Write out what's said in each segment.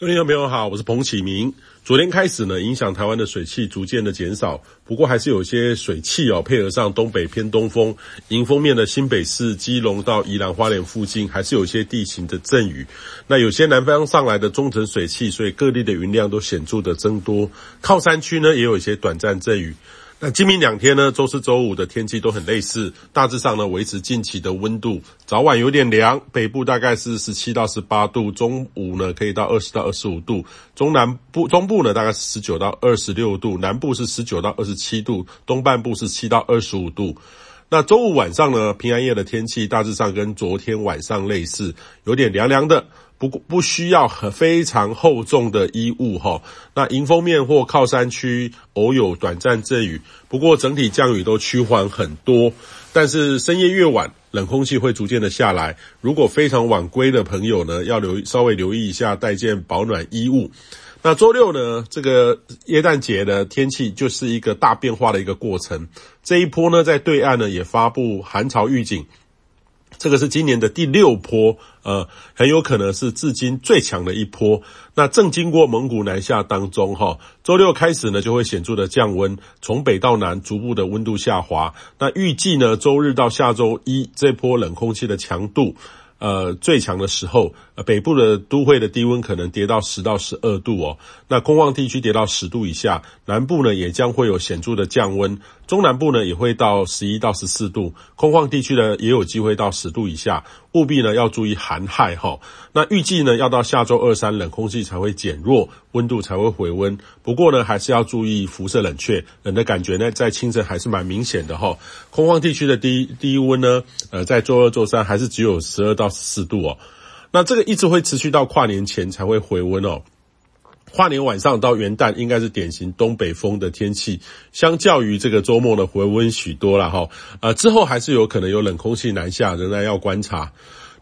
各位听众朋友好，我是彭启明。昨天开始呢，影响台湾的水汽逐渐的减少，不过还是有些水汽哦，配合上东北偏东风，迎风面的新北市、基隆到宜兰花莲附近，还是有些地形的阵雨。那有些南方上来的中层水汽，所以各地的云量都显著的增多。靠山区呢，也有一些短暂阵雨。那今明两天呢，周四周五的天气都很类似，大致上呢维持近期的温度，早晚有点凉，北部大概是十七到十八度，中午呢可以到二十到二十五度，中南部中部呢大概是十九到二十六度，南部是十九到二十七度，东半部是七到二十五度。那周五晚上呢，平安夜的天气大致上跟昨天晚上类似，有点凉凉的。不不需要很非常厚重的衣物哈。那迎风面或靠山区偶有短暂阵雨，不过整体降雨都趋缓很多。但是深夜越晚，冷空气会逐渐的下来。如果非常晚归的朋友呢，要留稍微留意一下，带件保暖衣物。那周六呢，这个耶诞节的天气就是一个大变化的一个过程。这一波呢，在对岸呢也发布寒潮预警。这个是今年的第六波，呃，很有可能是至今最强的一波。那正经过蒙古南下当中，哈，周六开始呢就会显著的降温，从北到南逐步的温度下滑。那预计呢，周日到下周一这波冷空气的强度。呃，最强的时候，呃，北部的都会的低温可能跌到十到十二度哦。那空旷地区跌到十度以下，南部呢也将会有显著的降温，中南部呢也会到十一到十四度，空旷地区呢也有机会到十度以下，务必呢要注意寒害哈、哦。那预计呢要到下周二三冷空气才会减弱，温度才会回温。不过呢还是要注意辐射冷却，冷的感觉呢在清晨还是蛮明显的哈、哦。空旷地区的低低温呢，呃，在周二周三还是只有十二到。四度哦，那这个一直会持续到跨年前才会回温哦。跨年晚上到元旦应该是典型东北风的天气，相较于这个周末的回温许多了哈。呃，之后还是有可能有冷空气南下，仍然要观察。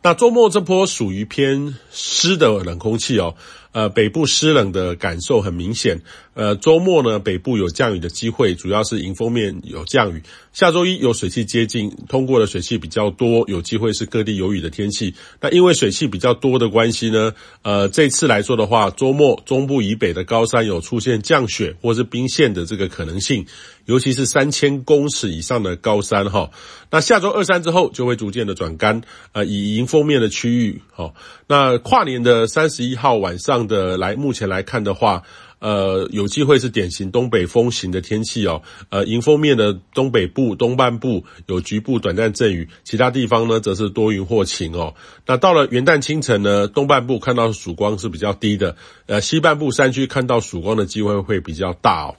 那周末这波属于偏湿的冷空气哦。呃，北部湿冷的感受很明显。呃，周末呢，北部有降雨的机会，主要是迎风面有降雨。下周一有水汽接近，通过的水汽比较多，有机会是各地有雨的天气。那因为水汽比较多的关系呢，呃，这次来说的话，周末中部以北的高山有出现降雪或是冰线的这个可能性，尤其是三千公尺以上的高山哈。那下周二三之后就会逐渐的转干，呃，以迎风封面的区域，哦，那跨年的三十一号晚上。的来，目前来看的话，呃，有机会是典型东北风型的天气哦。呃，迎风面的东北部、东半部有局部短暂阵雨，其他地方呢则是多云或晴哦。那到了元旦清晨呢，东半部看到曙光是比较低的，呃，西半部山区看到曙光的机会会比较大哦。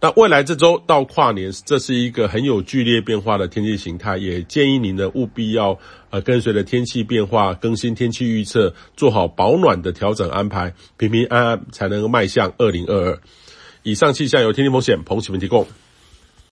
那未来这周到跨年，这是一个很有剧烈变化的天气形态，也建议您呢务必要呃跟随着天气变化更新天气预测，做好保暖的调整安排，平平安安才能够迈向二零二二。以上气象由天气风险彭启明提供。